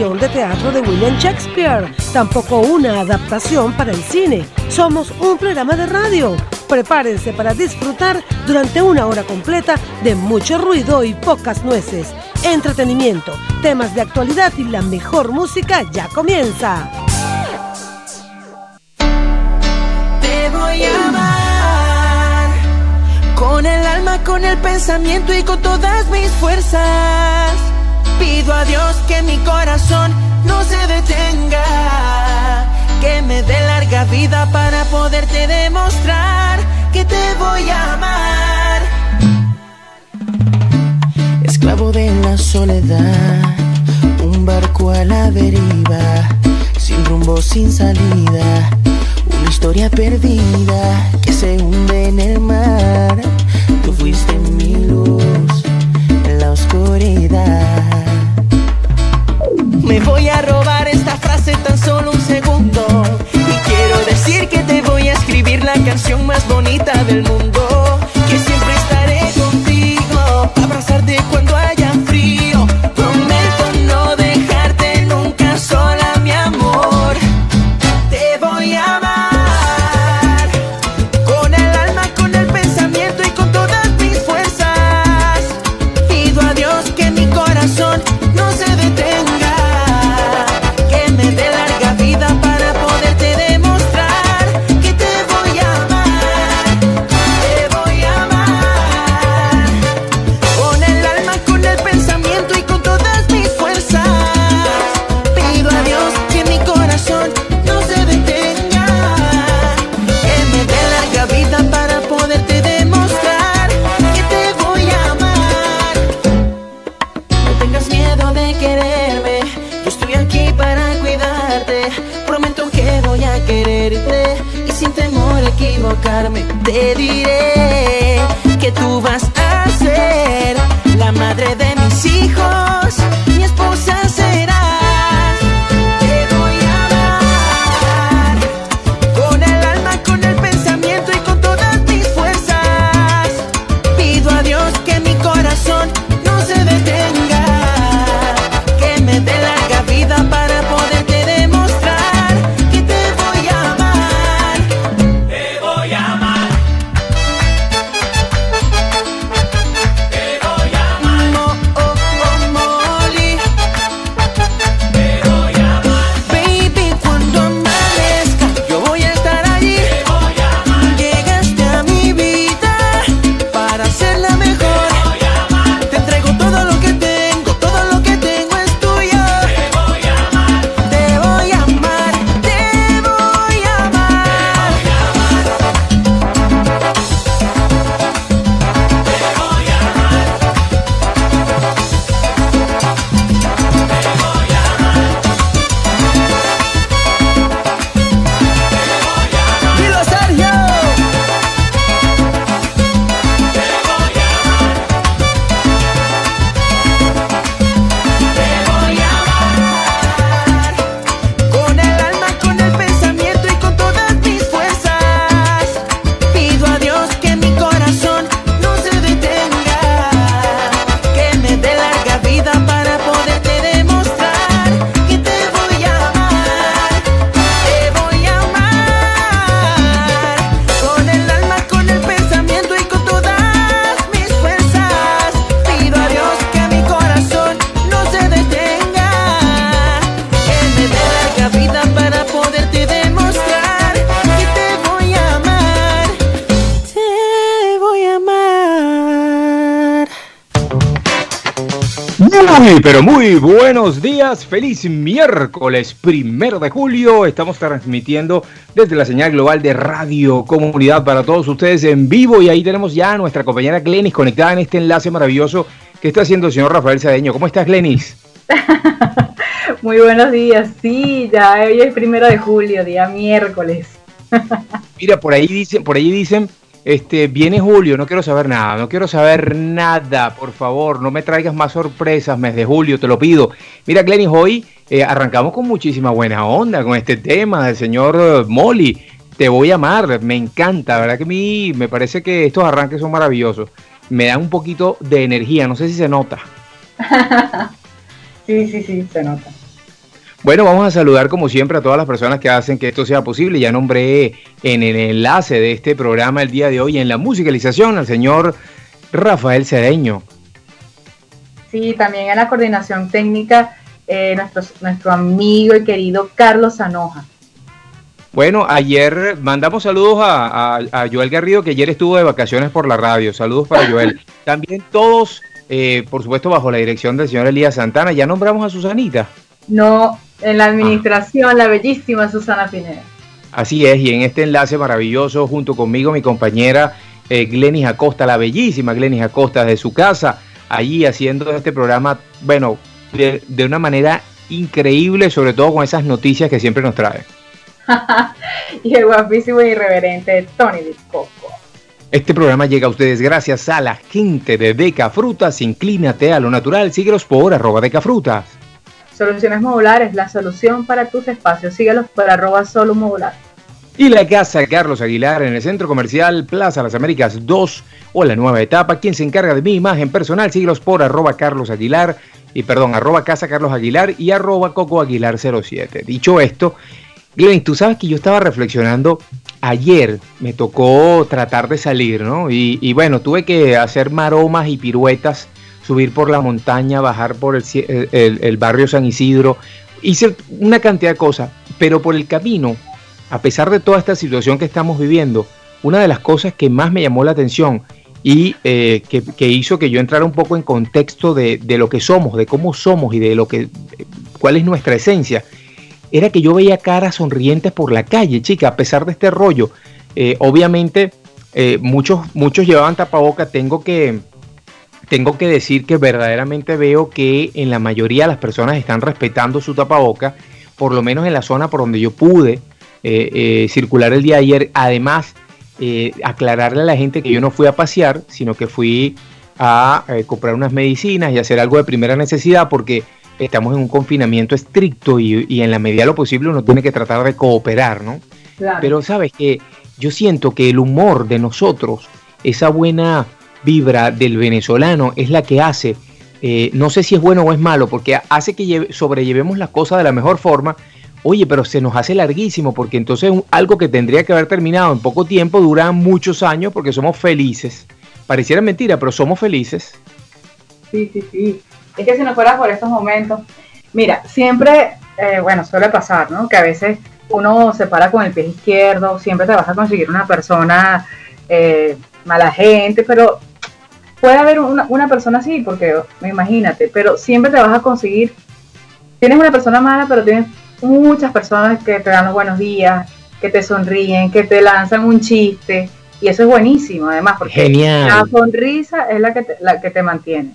de teatro de William Shakespeare, tampoco una adaptación para el cine. Somos un programa de radio. Prepárense para disfrutar durante una hora completa de mucho ruido y pocas nueces. Entretenimiento, temas de actualidad y la mejor música ya comienza. Te voy a amar con el alma, con el pensamiento y con todas mis fuerzas. Pido a Dios que mi corazón no se detenga, que me dé larga vida para poderte demostrar que te voy a amar. Esclavo de la soledad, un barco a la deriva, sin rumbo, sin salida, una historia perdida que se hunde en el mar. Tú fuiste mi luz en la oscuridad. Me voy a robar esta frase tan solo un segundo. Y quiero decir que te voy a escribir la canción más bonita del mundo. Pero muy buenos días. Feliz miércoles primero de julio. Estamos transmitiendo desde la señal global de Radio Comunidad para todos ustedes en vivo. Y ahí tenemos ya a nuestra compañera Glenis conectada en este enlace maravilloso que está haciendo el señor Rafael Sadeño. ¿Cómo estás, Glenis? Muy buenos días. Sí, ya hoy es primero de julio, día miércoles. Mira, por ahí dicen, por ahí dicen, este, viene julio, no quiero saber nada, no quiero saber nada, por favor, no me traigas más sorpresas, mes de julio, te lo pido. Mira, Glenis, hoy eh, arrancamos con muchísima buena onda con este tema del señor eh, Molly. Te voy a amar, me encanta, ¿verdad? Que a mí me parece que estos arranques son maravillosos. Me dan un poquito de energía, no sé si se nota. Sí, sí, sí, se nota. Bueno, vamos a saludar como siempre a todas las personas que hacen que esto sea posible. Ya nombré en el enlace de este programa el día de hoy en la musicalización al señor Rafael Cedeño. Sí, también en la coordinación técnica eh, nuestro, nuestro amigo y querido Carlos Sanoja. Bueno, ayer mandamos saludos a, Joel Garrido, que ayer estuvo de vacaciones por la radio. Saludos para Joel. También todos, eh, por supuesto, bajo la dirección del señor Elías Santana. Ya nombramos a Susanita. No, en la administración, la bellísima Susana Pineda. Así es, y en este enlace maravilloso, junto conmigo, mi compañera eh, Glenis Acosta, la bellísima Glenis Acosta, de su casa, allí haciendo este programa, bueno, de, una manera increíble, sobre todo con esas noticias que siempre nos trae. y el guapísimo y irreverente Tony Discoco. Este programa llega a ustedes gracias a la gente de Deca Frutas. Inclínate a lo natural. Síguelos por arroba Deca Frutas. Soluciones Modulares, la solución para tus espacios. Síguelos por arroba solo modular. Y la casa Carlos Aguilar en el Centro Comercial Plaza Las Américas 2 o la nueva etapa. Quien se encarga de mi imagen personal, síguelos por arroba Carlos Aguilar y perdón, arroba casa Carlos Aguilar y arroba Coco Aguilar 07. Dicho esto, Glenn, tú sabes que yo estaba reflexionando ayer, me tocó tratar de salir, ¿no? Y, y bueno, tuve que hacer maromas y piruetas subir por la montaña, bajar por el, barrio San Isidro, hice una cantidad de cosas, pero por el camino, a pesar de toda esta situación que estamos viviendo, una de las cosas que más me llamó la atención y eh, que, hizo que yo entrara un poco en contexto de, lo que somos, de cómo somos y de lo que, cuál es nuestra esencia, era que yo veía caras sonrientes por la calle, chica, a pesar de este rollo. Eh, obviamente, eh, muchos, muchos llevaban tapaboca, tengo que, tengo que decir que verdaderamente veo que en la mayoría de las personas están respetando su tapaboca, por lo menos en la zona por donde yo pude eh, eh, circular el día de ayer. Además, eh, aclararle a la gente que yo no fui a pasear, sino que fui a comprar unas medicinas y hacer algo de primera necesidad porque estamos en un confinamiento estricto y, en la medida de lo posible uno tiene que tratar de cooperar, ¿no? Pero sabes que yo siento que el humor de nosotros, esa buena vibra del venezolano es la que hace, eh, no sé si es bueno o es malo, porque hace que sobrellevemos las cosas de la mejor forma. Oye, pero se nos hace larguísimo, porque entonces algo que tendría que haber terminado en poco tiempo dura muchos años porque somos felices. Pareciera mentira, pero somos felices. Sí, sí, sí. Es que si no fuera por estos momentos, mira, siempre, eh, bueno, suele pasar, ¿no? Que a veces uno se para con el pie izquierdo, siempre te vas a conseguir una persona eh, mala gente, pero puede haber una, persona así, porque imagínate, pero siempre te vas a conseguir, tienes una persona mala, pero tienes muchas personas que te dan los buenos días, que te sonríen, que te lanzan un chiste, y eso es buenísimo, además, porque la sonrisa es la que, te, la que te mantiene.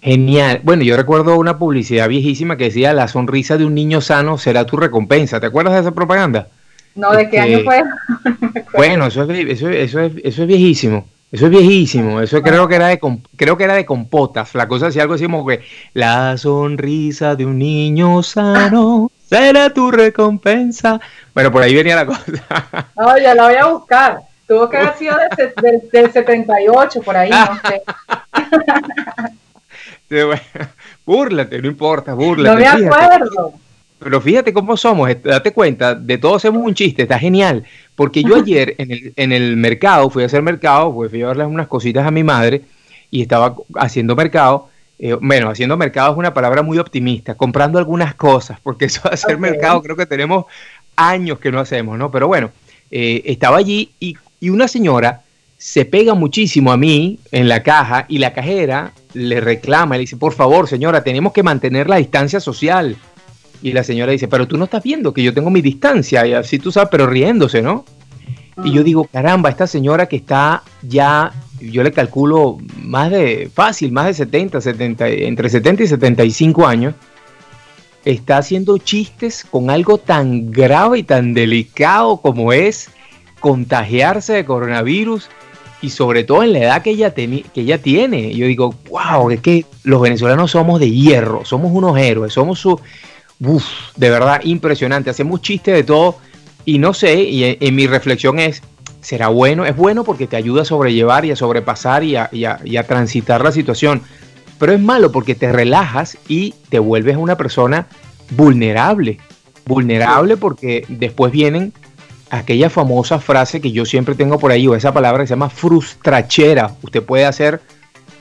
Genial. Bueno, yo recuerdo una publicidad viejísima que decía, la sonrisa de un niño sano será tu recompensa. ¿Te acuerdas de esa propaganda? No, ¿de qué año este, fue? bueno, eso es, eso, eso, es, eso es viejísimo. Eso es viejísimo, eso creo que era de creo que era de compotas. La cosa hacía algo así como que la sonrisa de un niño sano será tu recompensa. Bueno, por ahí venía la cosa. No, ya la voy a buscar. Tuvo que haber sido del, 78, por ahí, no sé. búrlate, no importa, búrlate. No me acuerdo. Pero fíjate cómo somos, date cuenta, de todos hacemos un chiste, está genial. Porque yo ayer en el, en el mercado, fui a hacer mercado, pues fui a darle unas cositas a mi madre y estaba haciendo mercado. Eh, bueno, haciendo mercado es una palabra muy optimista, comprando algunas cosas, porque eso de hacer mercado creo que tenemos años que no hacemos, ¿no? Pero bueno, eh, estaba allí y, y una señora se pega muchísimo a mí en la caja y la cajera le reclama, le dice, por favor señora, tenemos que mantener la distancia social. Y la señora dice, pero tú no estás viendo que yo tengo mi distancia, y así tú sabes, pero riéndose, ¿no? Y yo ah. digo, caramba, esta señora que está ya, yo le calculo más de, fácil, más de 70, 70, entre 70 y 75 años, está haciendo chistes con algo tan grave y tan delicado como es contagiarse de coronavirus y sobre todo en la edad que ella, que ella tiene. Yo digo, wow, es que los venezolanos somos de hierro, somos unos héroes, somos su, Uf, de verdad impresionante. Hacemos chistes de todo y no sé, y en, mi reflexión es, será bueno, es bueno porque te ayuda a sobrellevar y a sobrepasar y a, transitar la situación, pero es malo porque te relajas y te vuelves una persona vulnerable. vulnerable porque después vienen aquella famosa frase que yo siempre tengo por ahí, o esa palabra que se llama frustrachera. Usted puede hacer,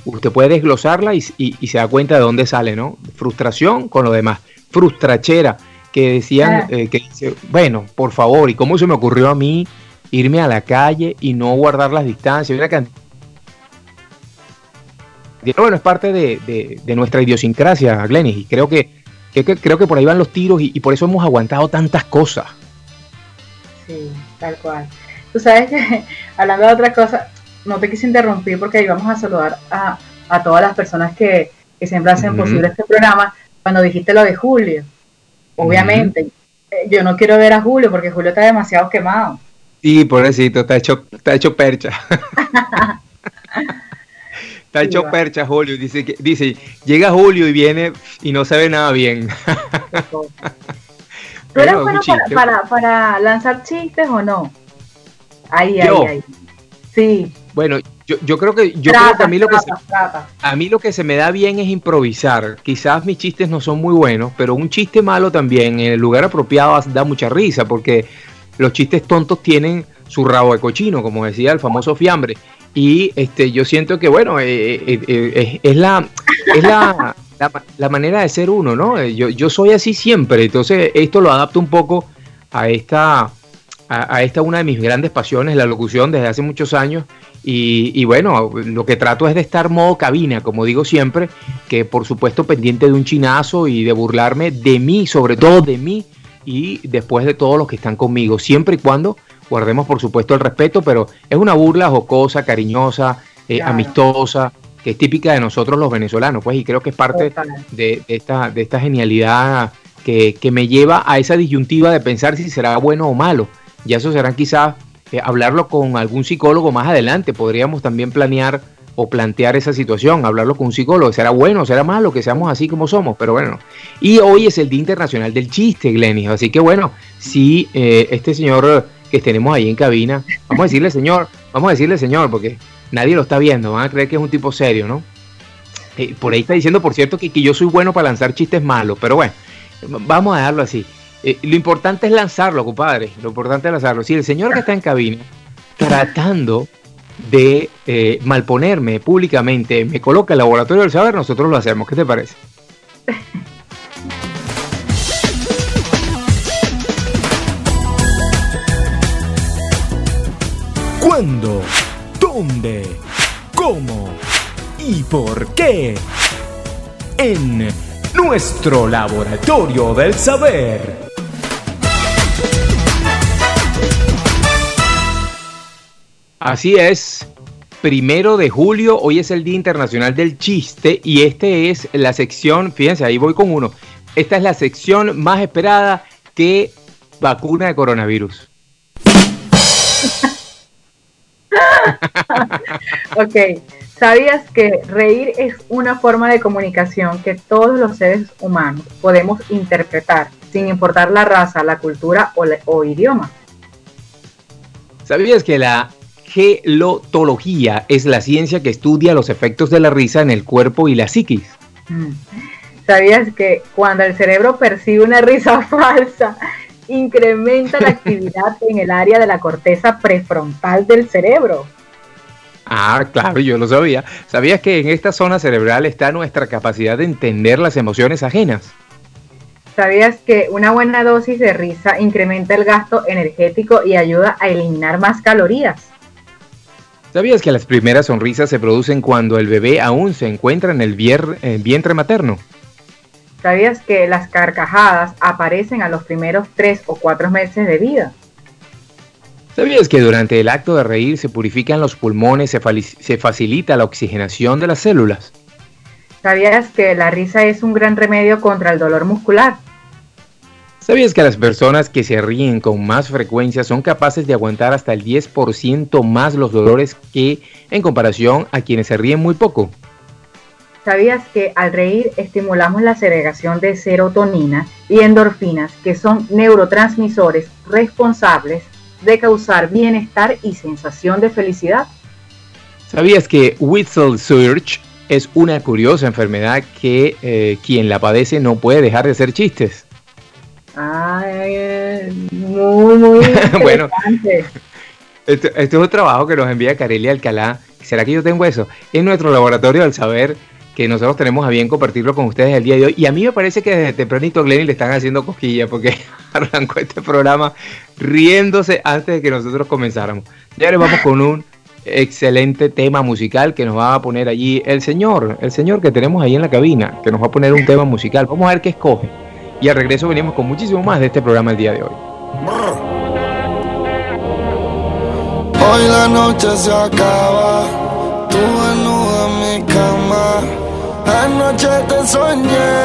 usted puede desglosarla y, se da cuenta de dónde sale, ¿no? Frustración con lo demás. Frustrachera, que decían, ah. eh, que dice, bueno, por favor, ¿y cómo se me ocurrió a mí irme a la calle y no guardar las distancias? Bueno, es parte de, nuestra idiosincrasia, Glenis, y creo que, creo que por ahí van los tiros y por eso hemos aguantado tantas cosas tal cual. Tú sabes que, hablando de otra cosa, no te quise interrumpir porque ahí vamos a saludar a, todas las personas que, siempre hacen posible este programa. Cuando dijiste lo de Julio, obviamente, eh, yo no quiero ver a Julio porque Julio está demasiado quemado. Sí, pobrecito, está hecho, está hecho percha. Está hecho percha Julio, dice que dice, llega Julio y viene y no se ve nada bien. ¿Tú eres bueno para, para, lanzar chistes o no? Ahí, ahí, ahí. Sí. Bueno, yo, yo creo que yo creo que a mí lo que se, a mí lo que se me da bien es improvisar. Quizás mis chistes no son muy buenos, pero un chiste malo también en el lugar apropiado da mucha risa porque los chistes tontos tienen su rabo de cochino, como decía el famoso fiambre. Y este yo siento que bueno, eh, eh, eh, es la es la la, manera de ser uno, ¿no? Yo, yo soy así siempre, entonces esto lo adapto un poco a esta, a, esta una de mis grandes pasiones, la locución desde hace muchos años. Y, bueno, lo que trato es de estar modo cabina, como digo siempre, que por supuesto pendiente de un chinazo y de burlarme de mí, sobre todo de mí y después de todos los que están conmigo, siempre y cuando guardemos por supuesto el respeto, pero es una burla jocosa, cariñosa, eh, amistosa, que es típica de nosotros los venezolanos, pues, y creo que es parte de, esta, de esta genialidad que, me lleva a esa disyuntiva de pensar si será bueno o malo. Ya eso será quizás eh, hablarlo con algún psicólogo más adelante. Podríamos también planear o plantear esa situación, hablarlo con un psicólogo. ¿Será bueno será malo que seamos así como somos? Pero bueno. Y hoy es el Día Internacional del Chiste, Glenis. Así que bueno, si eh, este señor que tenemos ahí en cabina, vamos a decirle señor, vamos a decirle señor, porque nadie lo está viendo, van a creer que es un tipo serio, ¿no? Eh, por ahí está diciendo, por cierto, que, yo soy bueno para lanzar chistes malos, pero bueno, vamos a dejarlo así. Eh, lo importante es lanzarlo, compadre, lo importante es lanzarlo. Si el señor que está en cabina tratando de eh, malponerme públicamente me coloca el laboratorio del saber, nosotros lo hacemos. ¿Qué te parece? ¿Cuándo? ¿Dónde? ¿Cómo? ¿Y por qué? En nuestro laboratorio del saber. Así es. Primero de julio, hoy es el Día Internacional del Chiste y este es la sección, fíjense, ahí voy con uno. Esta es la sección más esperada que vacuna de coronavirus. ok, ¿sabías que reír es una forma de comunicación que todos los seres humanos podemos interpretar sin importar la raza, la cultura o, idioma? ¿Sabías que la gelotología es la ciencia que estudia los efectos de la risa en el cuerpo y la psiquis? Mm. ¿Sabías que cuando el cerebro percibe una risa falsa, incrementa la actividad en el área de la corteza prefrontal del cerebro. Ah, claro, yo lo sabía. ¿Sabías que en esta zona cerebral está nuestra capacidad de entender las emociones ajenas? ¿Sabías que una buena dosis de risa incrementa el gasto energético y ayuda a eliminar más calorías? ¿Sabías que las primeras sonrisas se producen cuando el bebé aún se encuentra en el vientre materno? ¿Sabías que las carcajadas aparecen a los primeros tres o cuatro meses de vida? ¿Sabías que durante el acto de reír se purifican los pulmones, se, se facilita la oxigenación de las células? ¿Sabías que la risa es un gran remedio contra el dolor muscular? ¿Sabías que las personas que se ríen con más frecuencia son capaces de aguantar hasta el 10% más los dolores que en comparación a quienes se ríen muy poco? ¿Sabías que al reír estimulamos la segregación de serotonina y endorfinas, que son neurotransmisores responsables de causar bienestar y sensación de felicidad? ¿Sabías que Whistle Surge es una curiosa enfermedad que eh, quien la padece no puede dejar de hacer chistes? Ah, muy, muy bueno, esto, es un trabajo que nos envía Carelia Alcalá. ¿Será que yo tengo eso? Es nuestro laboratorio del saber que nosotros tenemos a bien compartirlo con ustedes el día de hoy. Y a mí me parece que desde tempranito Glenny le están haciendo cosquillas porque arrancó este programa riéndose antes de que nosotros comenzáramos. Ya le vamos con un excelente tema musical que nos va a poner allí el señor, el señor que tenemos ahí en la cabina, que nos va a poner un tema musical. Vamos a ver qué escoge. Y al regreso venimos con muchísimo más de este programa el día de hoy. Hoy la noche se acaba, tú desnuda en mi cama. Anoche te soñé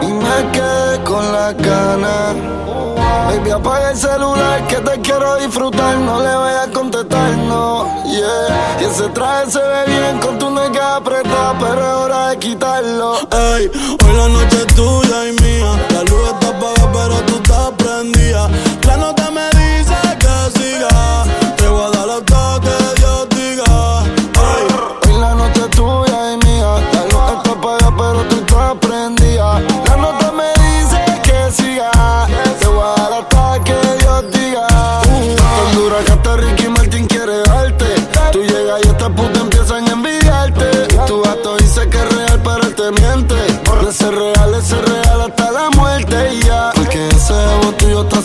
y me quedé con la gana. Baby, apaga el celular que te quiero disfrutar. No le voy a contestar, no, yeah. Y ese traje se ve bien con tu nega apretada, pero es hora de quitarlo. Ey, hoy la noche es tuya y mía. La luz está apagada, pero tú estás prendida. La nota me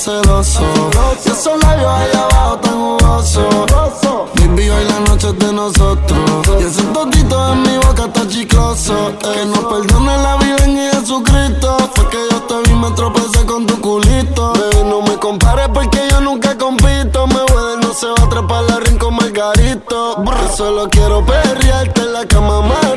celoso. Y esos labios allá abajo tan jugosos. Baby, hoy la noche es de nosotros. Y ese totito en mi boca está chicloso. Que nos perdone la vida en Jesucristo. Fue que yo te vi, me tropecé con tu culito. Baby, no me compares porque yo nunca compito. Me voy no se va a trepar la ring con Margarito. Yo solo quiero perrearte en la cama, amarrarte,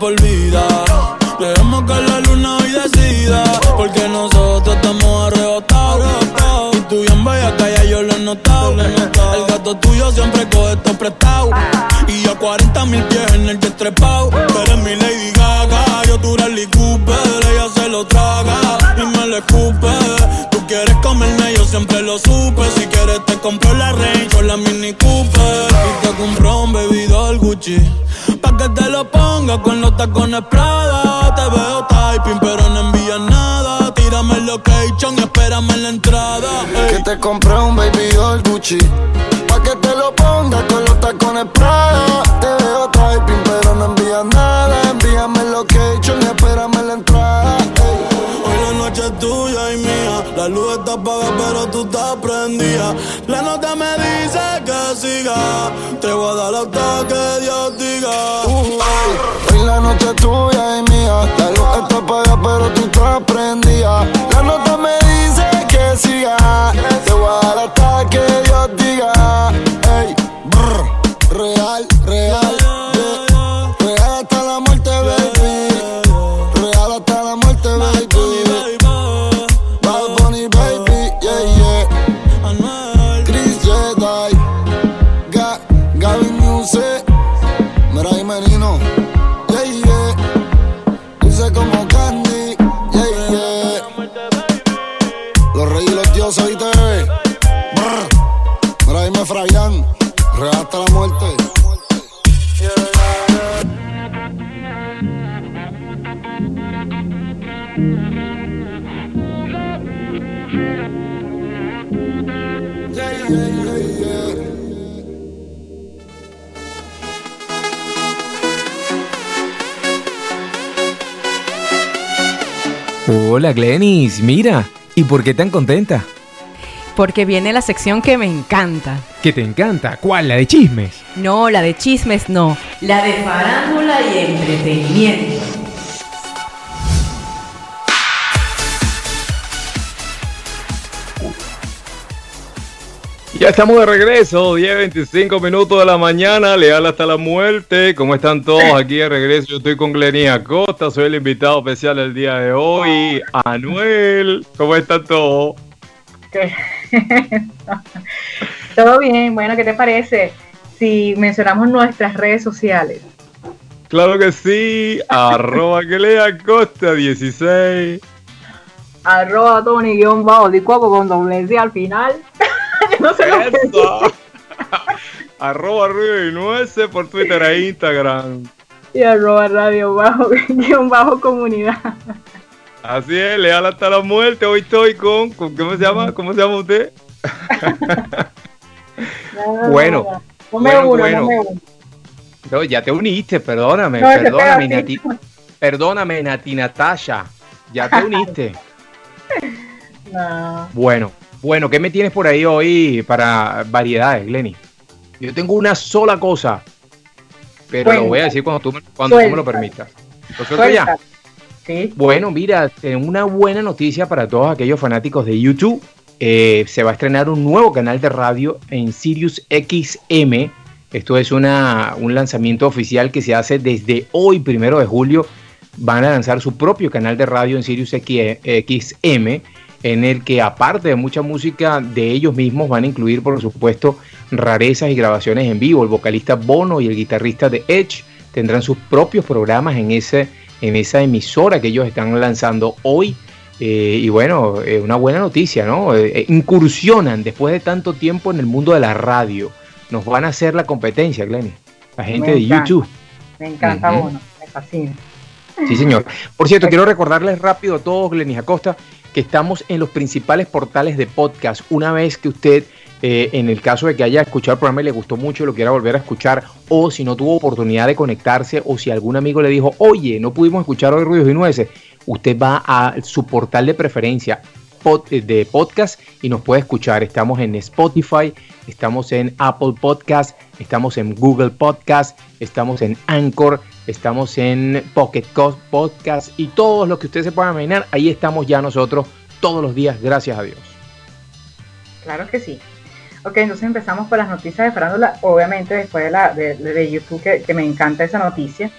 por. Dejemos que la luna hoy decida. Porque nosotros estamos arrebatados. Y tú bien bella calla, yo lo he notado. El gato tuyo siempre coge esto prestado. Y yo 40 mil pies en el jet trepado. Tú eres mi Lady supe. Si quieres te compro la Range o la Mini Cooper. Y te compro un bebidor Gucci. Pa' que te lo ponga con los tacones Prada. Te veo typing, pero no envías nada. Tírame el location y espérame en la entrada. ey. Que te compré un baby doll Gucci Pa' que te lo pongas con los tacones Prada Te veo typing pero no envías nada Envíame el location y espérame en la entrada ey. Hoy la noche es tuya y mía. La luz pero tú estás prendida. La nota me dice que siga. Te voy a dar hasta que Dios diga. Uh. Hoy la noche es tuya y mía La luz está apagada pero tú estás prendida La nota me dice que siga Te voy a dar hasta que Dios diga Hola Glenis, mira, ¿y por qué tan contenta? Porque viene la sección que me encanta. ¿Qué te encanta? ¿Cuál? ¿La de chismes? No, la de chismes no. La de farándula y entretenimiento. Y estamos de regreso, 10, 25 minutos de la mañana, leal hasta la muerte. ¿Cómo están todos aquí de regreso? Yo estoy con Glenny Acosta, soy el invitado especial del día de hoy. Anuel, ¿cómo están todos? Todo bien, bueno, ¿qué te parece si mencionamos nuestras redes sociales? Claro que sí, arroba lea Costa 16. Arroba Tony guion bajo con doble C al final. no lo arroba Ruido y Nuece por Twitter e Instagram. Y arroba radio bajo guion bajo comunidad. Así es, leal hasta la muerte. Hoy estoy con, ¿cómo se llama? ¿Cómo se llama usted? bueno, bueno, bueno. No, ya te uniste, perdóname, perdóname, Nati, perdóname, Nati Natasha. Ya te uniste. Bueno, bueno, ¿qué me tienes por ahí hoy para variedades, Glenny? Yo tengo una sola cosa, pero lo voy a decir cuando tú, cuando tú me lo permitas. ¿Lo suelto ya? Sí. Bueno, mira, una buena noticia para todos aquellos fanáticos de YouTube. Eh, se va a estrenar un nuevo canal de radio en Sirius XM esto es una, un lanzamiento oficial que se hace desde hoy, primero de julio. Van a lanzar su propio canal de radio en Sirius XM, en el que aparte de mucha música de ellos mismos, van a incluir, por supuesto, rarezas y grabaciones en vivo. El vocalista Bono y el guitarrista de Edge tendrán sus propios programas en, ese, en esa emisora que ellos están lanzando hoy. Eh, y bueno, una buena noticia, ¿no? Eh, incursionan después de tanto tiempo en el mundo de la radio nos van a hacer la competencia, Glenny. La gente de YouTube. Me encanta, bueno, me fascina. Sí, señor. Por cierto, quiero recordarles rápido a todos, Glenny Acosta, que estamos en los principales portales de podcast. Una vez que usted, eh, en el caso de que haya escuchado el programa y le gustó mucho y lo quiera volver a escuchar, o si no tuvo oportunidad de conectarse, o si algún amigo le dijo, oye, no pudimos escuchar hoy Ruidos y Nueces, usted va a su portal de preferencia de podcast y nos puede escuchar. Estamos en Spotify, estamos en Apple Podcast, estamos en Google Podcast, estamos en Anchor, estamos en Pocket Podcast y todos los que ustedes se puedan imaginar, ahí estamos ya nosotros todos los días, gracias a Dios. Claro que sí. Ok, entonces empezamos con las noticias de farándula, obviamente después de, la, de, YouTube, que, me encanta esa noticia.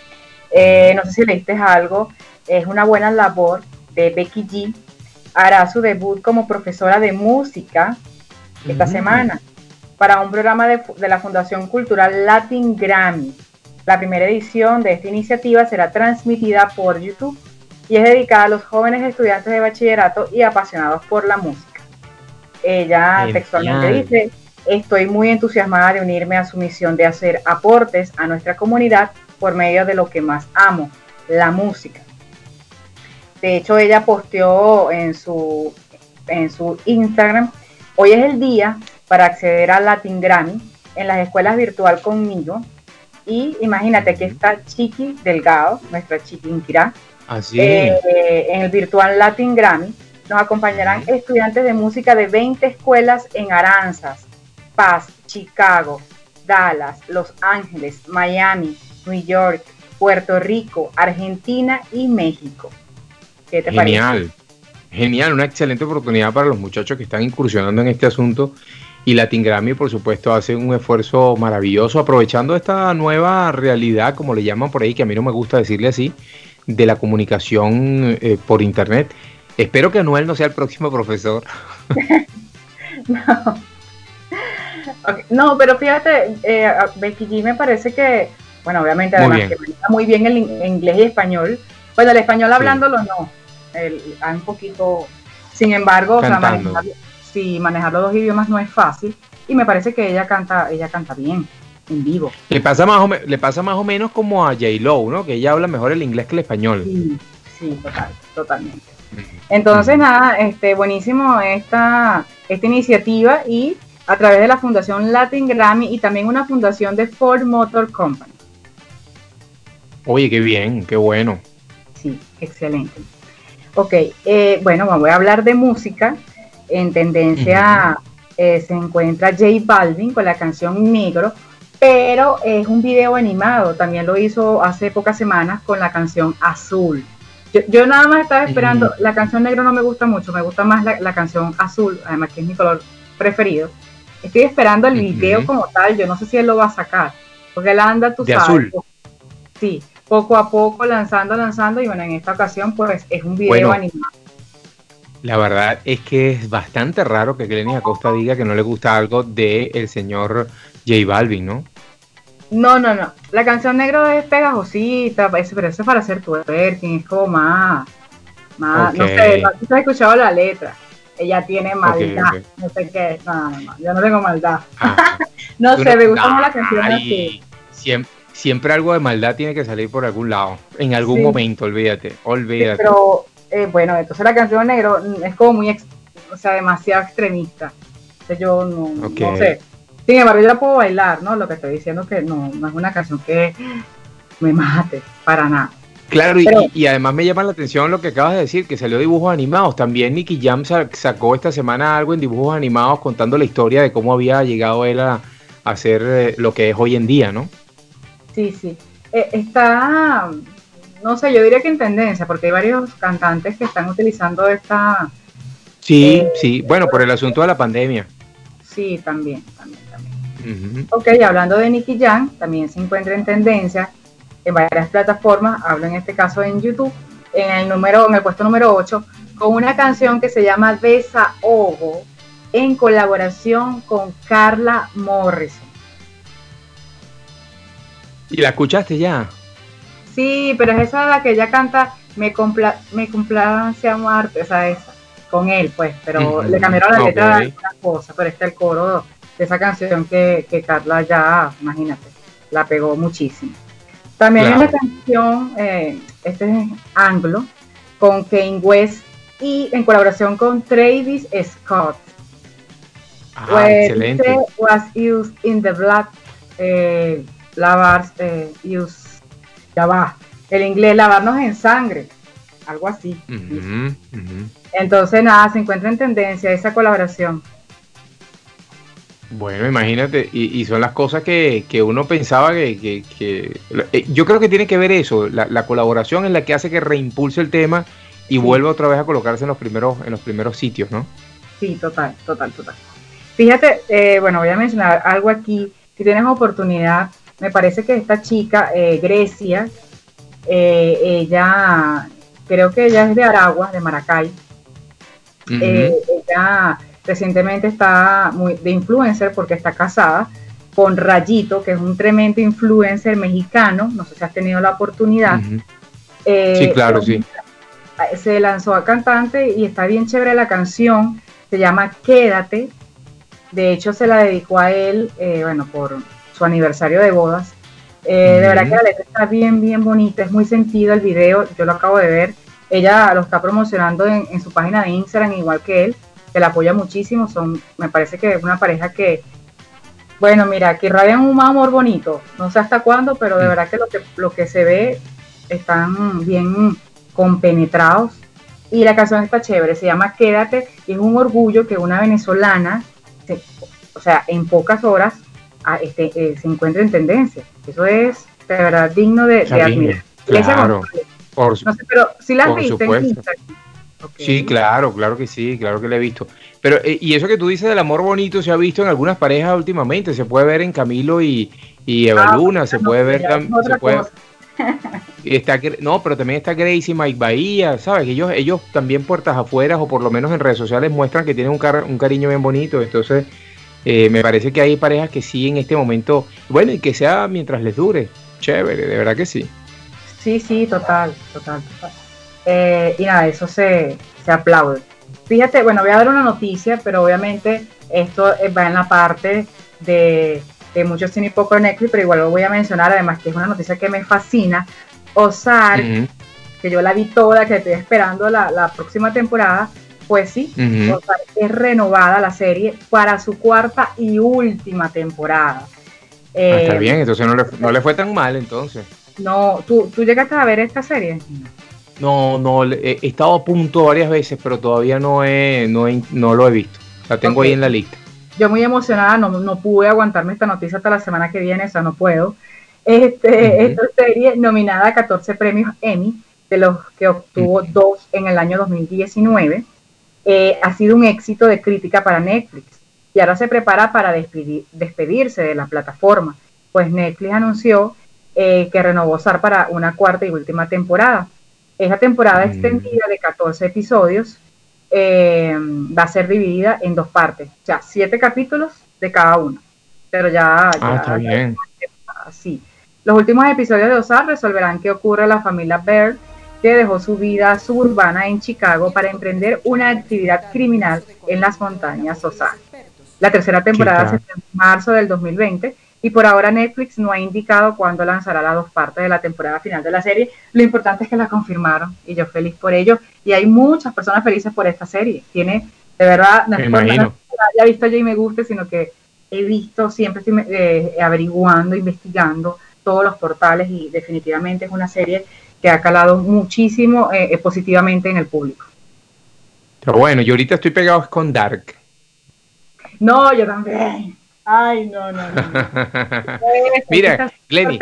Eh, no sé si leíste algo, es una buena labor de Becky G. Hará su debut como profesora de música esta semana para un programa de, la Fundación Cultural Latin Grammy. La primera edición de esta iniciativa será transmitida por YouTube y es dedicada a los jóvenes estudiantes de bachillerato y apasionados por la música. Ella textualmente dice, estoy muy entusiasmada de unirme a su misión de hacer aportes a nuestra comunidad por medio de lo que más amo, la música. De hecho, ella posteó en su, en su Instagram, hoy es el día para acceder al Latin Grammy en las escuelas virtual conmigo. Y imagínate que está Chiqui Delgado, nuestra Chiquinquirá, Así eh, en el virtual Latin Grammy. Nos acompañarán estudiantes de música de 20 escuelas en Aranzas, Paz, Chicago, Dallas, Los Ángeles, Miami, New York, Puerto Rico, Argentina y México. ¿Qué te Genial. Genial, una excelente oportunidad para los muchachos que están incursionando en este asunto y Latin Grammy, por supuesto, hace un esfuerzo maravilloso aprovechando esta nueva realidad, como le llaman por ahí, que a mí no me gusta decirle así, de la comunicación eh, por Internet. Espero que Anuel no sea el próximo profesor. no. no, pero fíjate, eh, Becky G me parece que, bueno, obviamente además que maneja muy bien el inglés y español. Bueno, el español hablándolo no, el, un poquito, sin embargo, o sea, sí, manejar los dos idiomas no es fácil y me parece que ella canta, ella canta bien en vivo. Le pasa más o, le pasa más o menos como a J. Lo, ¿no? Que ella habla mejor el inglés que el español. Sí, sí, total, totalmente. Entonces, nada, este, buenísimo esta, esta iniciativa y a través de la Fundación Latin Grammy y también una fundación de Ford Motor Company. Oye, qué bien, qué bueno. Sí, excelente. Ok, eh, bueno, voy a hablar de música en tendencia eh, se encuentra J Balvin con la canción Negro, pero es un video animado, también lo hizo hace pocas semanas con la canción Azul. Yo, nada más estaba esperando, la canción Negro no me gusta mucho, me gusta más la, canción Azul, además que es mi color preferido. Estoy esperando el video como tal, yo no sé si él lo va a sacar, porque él anda, tú De sabes. azul. Sí, poco a poco lanzando, lanzando, y bueno, en esta ocasión pues es un video Bueno. animado. La verdad es que es bastante raro que Glenny Acosta diga que no le gusta algo del el señor J Balvin, ¿no? No, no, no. La canción negro es pegajosita, pero eso es para hacer twerking, es como más, más, no sé, no, has escuchado la letra. Ella tiene maldad, no sé qué, no, no, no, yo no tengo maldad. Ah, No sé, me gusta más la Ay, canción así. Siempre, siempre algo de maldad tiene que salir por algún lado, en algún Sí. momento, olvídate, olvídate. Pero eh, bueno, entonces la canción negro es como muy, o sea, demasiado extremista. Yo no, no sé. Sin embargo, yo la puedo bailar, ¿no? Lo que estoy diciendo que no, no es una canción que me mate, para nada. Claro, y, Pero- y- y además me llama la atención lo que acabas de decir, que salió dibujos animados. También Nicky Jam sa- sacó esta semana algo en dibujos animados contando la historia de cómo había llegado él a, a hacer eh, lo que es hoy en día, ¿no? Sí, sí. Eh, está, no sé, yo diría que en tendencia, porque hay varios cantantes que están utilizando esta. Sí, Eh, sí. Bueno, por el asunto de la pandemia. Sí, también, también, también. Ujú. Ok, hablando de Nicky Jam, también se encuentra en tendencia en varias plataformas, hablo en este caso en YouTube, en el número, en el puesto número 8, con una canción que se llama Desahogo, en colaboración con Carla Morrison. ¿Y la escuchaste ya? Sí, pero es esa la que ella canta Me, compla me complace amarte, esa esa, con él, pues, pero le cambiaron la letra de algunas cosas, pero es el coro de esa canción que, que Carla ya, imagínate, la pegó muchísimo. También hay Claro. una canción, eh, este es anglo, con Kane West y en colaboración con Travis Scott. Ah, excelente. was used in the black eh, lavar eh, use ya va. El inglés lavarnos en sangre algo así. Entonces nada se encuentra en tendencia esa colaboración. Bueno, imagínate, y, y son las cosas que, que uno pensaba que, que- que- eh, Yo creo que tiene que ver eso, la, la colaboración es la que hace que reimpulse el tema y Sí. vuelva otra vez a colocarse en los primeros, en los primeros sitios, ¿no? sí total total total. Fíjate eh, bueno voy a mencionar algo aquí si tienes oportunidad me parece que esta chica eh, Grecia eh, ella creo que ella es de Aragua de Maracay. Eh, ella recientemente está muy de influencer porque está casada con Rayito, que es un tremendo influencer mexicano. No sé si has tenido la oportunidad. Eh, Sí, claro, sí. Se lanzó a cantante y está bien chévere la canción. Se llama Quédate. De hecho, se la dedicó a él, eh, bueno, por su aniversario de bodas. Eh, De Ujú. verdad que la letra está bien, bien bonita. Es muy sentido el video. Yo lo acabo de ver. Ella lo está promocionando en, en su página de Instagram, igual que él, que la apoya muchísimo. Son, me parece que es una pareja que, bueno, mira, que irradian un amor bonito. No sé hasta cuándo, pero de Mm. verdad que lo que, lo que se ve están bien compenetrados. Y la canción está chévere, se llama Quédate, y es un orgullo que una venezolana, se- o sea, en pocas horas, a- este, eh, se encuentre en tendencia. Eso es de verdad digno de, admirar. Claro. Por No sé, pero si la en. Instagram. Sí, claro, claro que sí, claro que lo he visto. Pero, eh, y eso que tú dices del amor bonito se ha visto en algunas parejas últimamente, se puede ver en Camilo y, y Eva Ah, Luna, se no, puede ver se puede- está, no, pero también está Gracie y Mike Bahía, ¿sabes? Que ellos, ellos también puertas afuera o por lo menos en redes sociales muestran que tienen un, car- un cariño bien bonito, entonces eh, me parece que hay parejas que sí en este momento, bueno, y que sea mientras les dure, chévere, de verdad que sí. Sí, sí, total, total, total. Eh, y nada, eso se, se aplaude. Fíjate, bueno, voy a dar una noticia, pero obviamente esto eh, va en la parte de, de mucho cine y poco Netflix, pero igual lo voy a mencionar, además que es una noticia que me fascina. Ozark, que yo la vi toda, que estoy esperando la, la próxima temporada, pues sí, ujú. Ozark es renovada la serie para su cuarta y última temporada. Ah, está Eh, bien, entonces no le, no le fue tan mal entonces. No, ¿tú, ¿tú llegaste a ver esta serie? No, no, he estado a punto varias veces, pero todavía no, he, no, he- no lo he visto. La tengo ahí en la lista. yo muy emocionada, no, no pude aguantarme esta noticia hasta la semana que viene, o sea, no puedo. Este. Esta serie nominada a 14 premios Emmy, de los que obtuvo dos en el año 2019, eh, ha sido un éxito de crítica para Netflix. y ahora se prepara para despedirse de la plataforma, pues Netflix anunció eh, que renovó SAR para una cuarta y última temporada. Esa temporada mm. extendida de 14 episodios eh, va a ser dividida en dos partes, o sea, siete capítulos de cada uno. Pero ya, ah, está bien. sí. Los últimos episodios de Ozark resolverán qué ocurre a la familia Baird, que dejó su vida suburbana en Chicago para emprender una actividad criminal en las montañas Ozark. La tercera temporada se en marzo del 2020 y por ahora Netflix no ha indicado cuándo lanzará las dos partes de la temporada final de la serie. Lo importante es que la confirmaron y yo feliz por ello. Y hay muchas personas felices por esta serie. Tiene, de verdad, no es que la haya visto yo y me guste, sino que he visto, siempre estoy eh, averiguando, investigando todos los portales y definitivamente es una serie que ha calado muchísimo eh, eh, positivamente en el público. Pero bueno, yo ahorita estoy pegado con Dark. No, yo también. Ay, no, no, no. Mira, Glenny.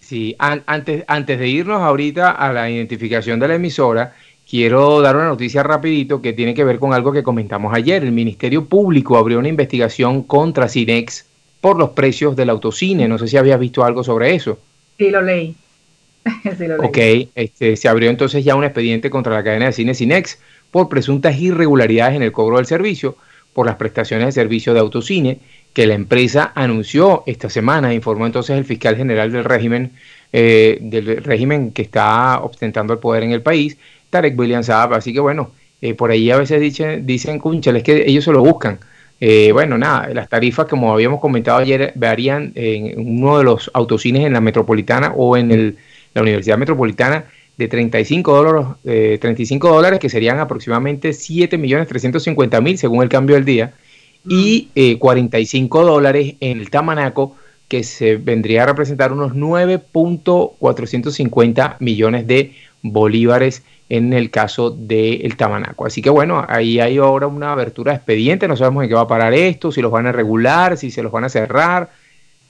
Sí, antes, antes de irnos ahorita a la identificación de la emisora, quiero dar una noticia rapidito que tiene que ver con algo que comentamos ayer. El Ministerio Público abrió una investigación contra Cinex por los precios del autocine. No sé si habías visto algo sobre eso. Sí, lo leí. sí. Ok, este, se abrió entonces ya un expediente contra la cadena de cine Cinex por presuntas irregularidades en el cobro del servicio por las prestaciones de servicio de autocine que la empresa anunció esta semana, informó entonces el fiscal general del régimen, eh, del régimen que está ostentando el poder en el país, Tarek William Saab. Así que bueno, eh, por ahí a veces dicen, dicen es que ellos se lo buscan. Eh, bueno, nada, las tarifas, como habíamos comentado ayer, varían en uno de los autocines en la metropolitana o en el, la Universidad Metropolitana de 35 dólares, eh, 35 dólares, que serían aproximadamente 7.350.000 según el cambio del día, y eh, 45 dólares en el Tamanaco, que se vendría a representar unos 9.450 millones de bolívares en el caso del Tamanaco. Así que bueno, ahí hay ahora una abertura de expediente, no sabemos en qué va a parar esto, si los van a regular, si se los van a cerrar,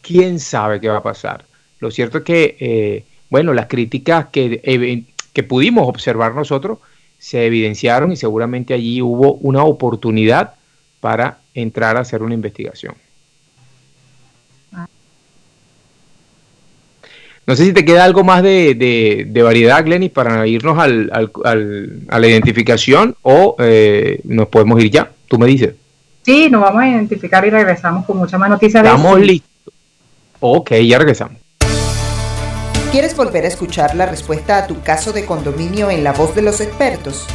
quién sabe qué va a pasar. Lo cierto es que eh, bueno, las críticas que, que pudimos observar nosotros se evidenciaron y seguramente allí hubo una oportunidad para entrar a hacer una investigación. No sé si te queda algo más de, variedad, Glenny, para irnos al, a la identificación o eh, nos podemos ir ya. Tú me dices. Sí, nos vamos a identificar y regresamos con muchas más noticias. Estamos listos. Ok, ya regresamos. ¿Quieres volver a escuchar la respuesta a tu caso de condominio en la voz de los expertos?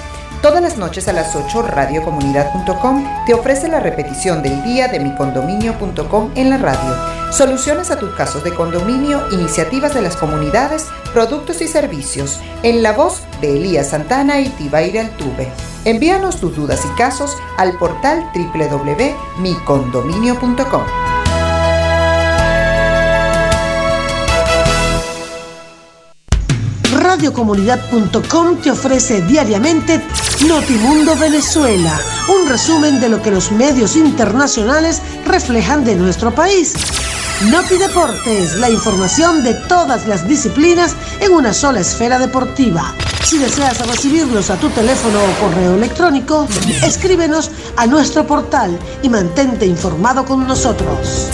Todas las noches a las 8 radiocomunidad.com te ofrece la repetición del día de micondominio.com en la radio. Soluciones a tus casos de condominio, iniciativas de las comunidades, productos y servicios. En la voz de Elías Santana y Tibaira Altuve. Envíanos tus dudas y casos al portal www.micondominio.com. radiocomunidad.com te ofrece diariamente Notimundo Venezuela, un resumen de lo que los medios internacionales reflejan de nuestro país. Noti Deportes, la información de todas las disciplinas en una sola esfera deportiva. Si deseas recibirlos a tu teléfono o correo electrónico, escríbenos a nuestro portal y mantente informado con nosotros.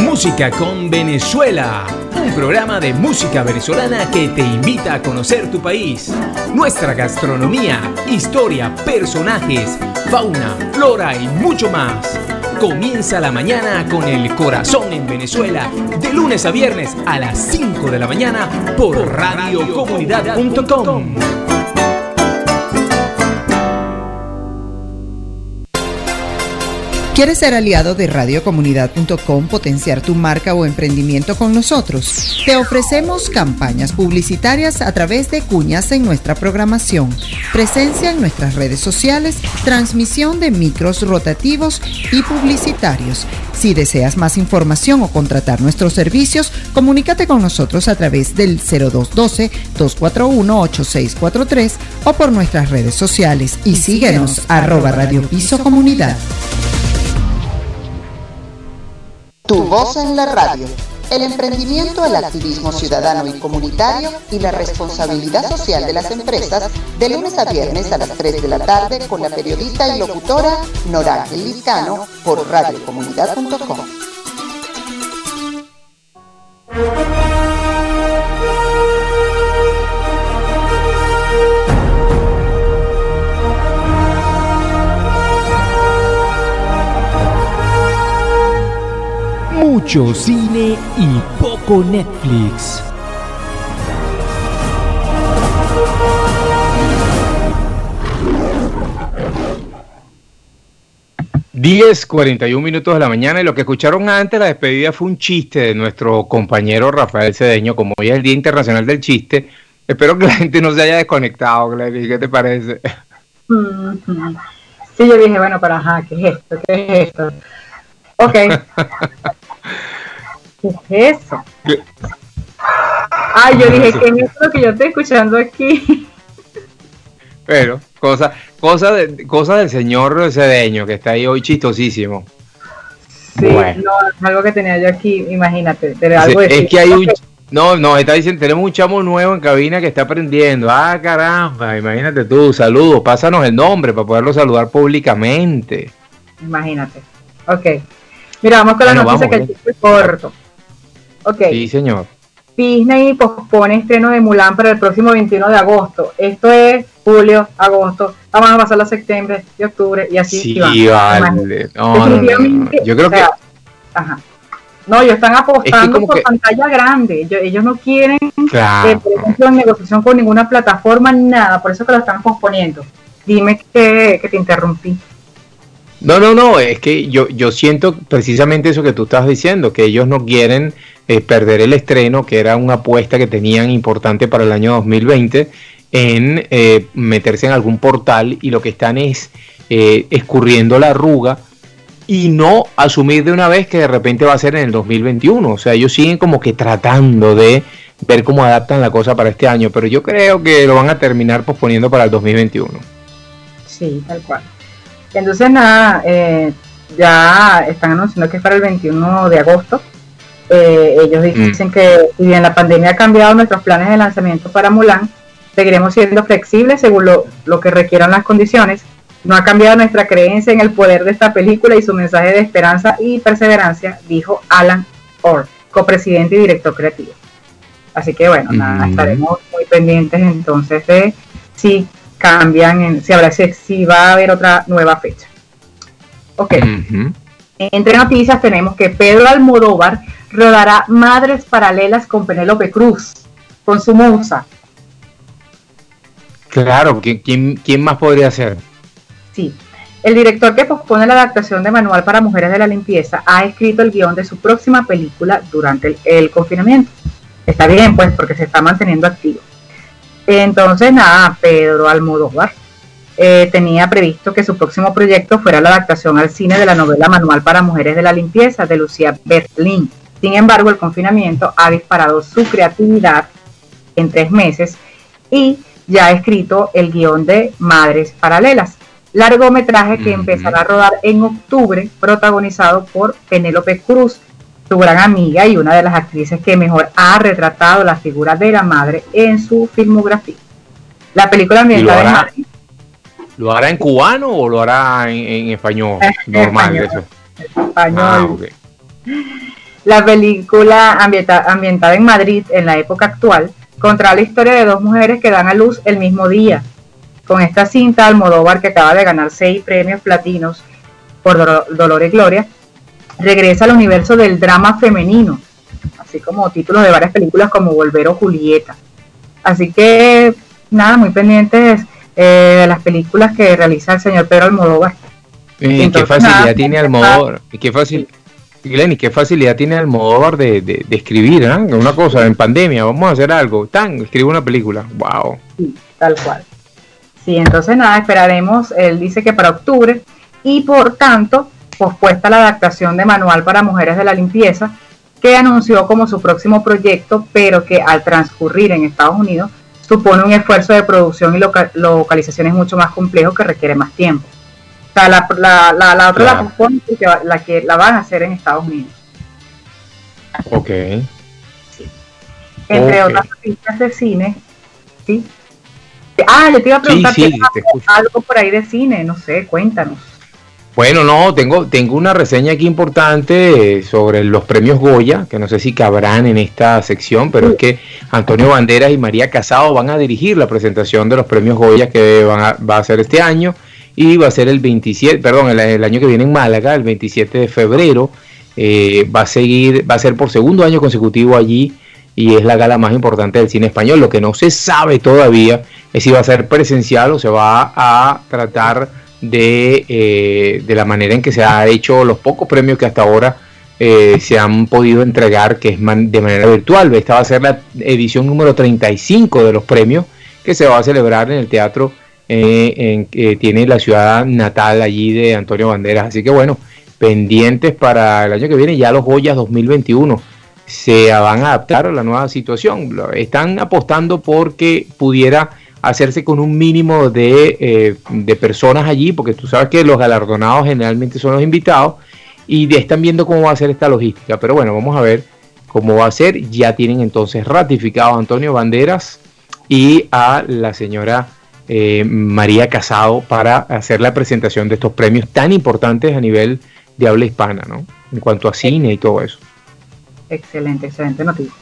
Música con Venezuela, un programa de música venezolana que te invita a conocer tu país, nuestra gastronomía, historia, personajes, fauna, flora y mucho más. Comienza la mañana con el corazón en Venezuela, de lunes a viernes a las 5 de la mañana por radiocomunidad.com. ¿Quieres ser aliado de radiocomunidad.com, potenciar tu marca o emprendimiento con nosotros? Te ofrecemos campañas publicitarias a través de cuñas en nuestra programación, presencia en nuestras redes sociales, transmisión de micros rotativos y publicitarios. Si deseas más información o contratar nuestros servicios, comunícate con nosotros a través del 0212-241-8643 o por nuestras redes sociales y, síguenos, arroba Radio Piso Comunidad. Tu voz en la radio. el emprendimiento, el activismo ciudadano y comunitario y la responsabilidad social de las empresas de lunes a viernes a las 3 de la tarde con la periodista y locutora Norángel Lizcano por radiocomunidad.com. Mucho cine y poco Netflix. Diez, 41 minutos de la mañana y lo que escucharon antes, la despedida fue un chiste de nuestro compañero Rafael Cedeño, como hoy es el Día Internacional del Chiste. Espero que la gente no se haya desconectado, Glenn. ¿Qué te parece? Sí, yo dije, bueno, pero ajá, ¿qué es esto? ¿Qué es esto? Ok. ¿Qué es eso? Ay, yo dije, ¿qué es esto que yo estoy escuchando aquí? Pero, cosa, cosa, de, cosa del señor Cedeño, que está ahí hoy chistosísimo. Sí, bueno. no, es algo que tenía yo aquí, imagínate. Algo es que hay un... No, no, está diciendo, tenemos un chamo nuevo en cabina que está aprendiendo. Ah, caramba, imagínate tú, saludos, pásanos el nombre para poderlo saludar públicamente. Imagínate. Ok. Mira, vamos con la noticia que el chiste es corto. Ok. Sí, señor. Disney pospone estreno de Mulan para el próximo 21 de agosto. Esto es julio, agosto. Vamos a pasar a septiembre y octubre y así. Sí, vale. No, no, no, Yo creo que. Ajá. No, ellos están apostando por pantalla grande. Ellos, no quieren, eh, por ejemplo, en negociación con ninguna plataforma, nada. Por eso que lo están posponiendo. Dime que, que te interrumpí. No, no, no, es que yo, yo siento precisamente eso que tú estás diciendo, que ellos no quieren eh, perder el estreno, que era una apuesta que tenían importante para el año 2020, en eh, meterse en algún portal y lo que están es eh, escurriendo la arruga y no asumir de una vez que de repente va a ser en el 2021. O sea, ellos siguen como que tratando de ver cómo adaptan la cosa para este año, pero yo creo que lo van a terminar posponiendo para el 2021. Sí, tal cual. Entonces, nada, eh, ya están anunciando que es para el 21 de agosto. Eh, ellos dicen mm. que si bien la pandemia ha cambiado nuestros planes de lanzamiento para Mulan, seguiremos siendo flexibles según lo, lo que requieran las condiciones. No ha cambiado nuestra creencia en el poder de esta película y su mensaje de esperanza y perseverancia, dijo Alan Orr, copresidente y director creativo. Así que bueno, nada, mm. estaremos muy pendientes entonces de si cambian, en, si, habrá, si va a haber otra nueva fecha. Ok. Entre noticias tenemos que Pedro Almodóvar rodará Madres Paralelas con Penélope Cruz, con su musa. Claro, ¿quién, quién más podría ser? Sí. El director que pospone la adaptación de Manual para Mujeres de la Limpieza ha escrito el guion de su próxima película durante el confinamiento. Está bien, pues, porque se está manteniendo activo. Entonces, nada, Pedro Almodóvar eh, tenía previsto que su próximo proyecto fuera la adaptación al cine de la novela Manual para Mujeres de la Limpieza de Lucía Berlín. Sin embargo, el confinamiento ha disparado su creatividad en tres meses y ya ha escrito el guion de Madres Paralelas, largometraje que empezará a rodar en octubre, protagonizado por Penélope Cruz, su gran amiga y una de las actrices que mejor ha retratado la figura de la madre en su filmografía. La película ambientada en Madrid. ¿Lo hará en cubano o lo hará en, español? Normal, eso. Español. Ah, la película ambientada en Madrid en la época actual contra la historia de dos mujeres que dan a luz el mismo día. Con esta cinta, Almodóvar, que acaba de ganar seis premios platinos por Dolor y Gloria, regresa al universo del drama femenino, así como títulos de varias películas como Volver o Julieta. Así que, nada, muy pendientes eh, de las películas que realiza el señor Pedro Almodóvar. ¿Y qué facilidad tiene Almodóvar? ¿Y qué fácil, Glenn, qué facilidad tiene Almodóvar de, de, de escribir, ¿eh? Una cosa, en pandemia, vamos a hacer algo, tan, escribe una película, wow. Sí, tal cual. Sí, entonces nada, esperaremos, él dice que para octubre, y por tanto, pospuesta la adaptación de Manual para Mujeres de la Limpieza, que anunció como su próximo proyecto, pero que al transcurrir en Estados Unidos supone un esfuerzo de producción y localizaciones mucho más complejo que requiere más tiempo. O sea, la, la, la, otra la pospone porque la, que la van a hacer en Estados Unidos. Ok. Entre otras películas de cine, ¿sí? Ah, le te iba a preguntar Sí, sí, algo por ahí de cine, no sé, cuéntanos. Bueno, no, tengo, tengo una reseña aquí importante eh, sobre los premios Goya, que no sé si cabrán en esta sección, pero es que Antonio Banderas y María Casado van a dirigir la presentación de los premios Goya que van a, va a ser este año y va a ser el 27, perdón, el, el año que viene en Málaga, el 27 de febrero. Eh, va a seguir, va a ser por segundo año consecutivo allí y es la gala más importante del cine español. Lo que no se sabe todavía es si va a ser presencial o se va a tratar de, eh, de la manera en que se ha hecho los pocos premios que hasta ahora eh, se han podido entregar, que es de manera virtual. Esta va a ser la edición número 35 de los premios que se va a celebrar en el teatro eh, que tiene la ciudad natal allí de Antonio Banderas. Así que bueno, pendientes para el año que viene, ya los Goyas 2021 se van a adaptar a la nueva situación. Están apostando porque pudiera hacerse con un mínimo de, eh, de personas allí, porque tú sabes que los galardonados generalmente son los invitados, y de- están viendo cómo va a ser esta logística. Pero bueno, vamos a ver cómo va a ser. Ya tienen entonces ratificado a Antonio Banderas y a la señora eh, María Casado para hacer la presentación de estos premios tan importantes a nivel de habla hispana, ¿no? En cuanto a cine y todo eso. Excelente, excelente noticia.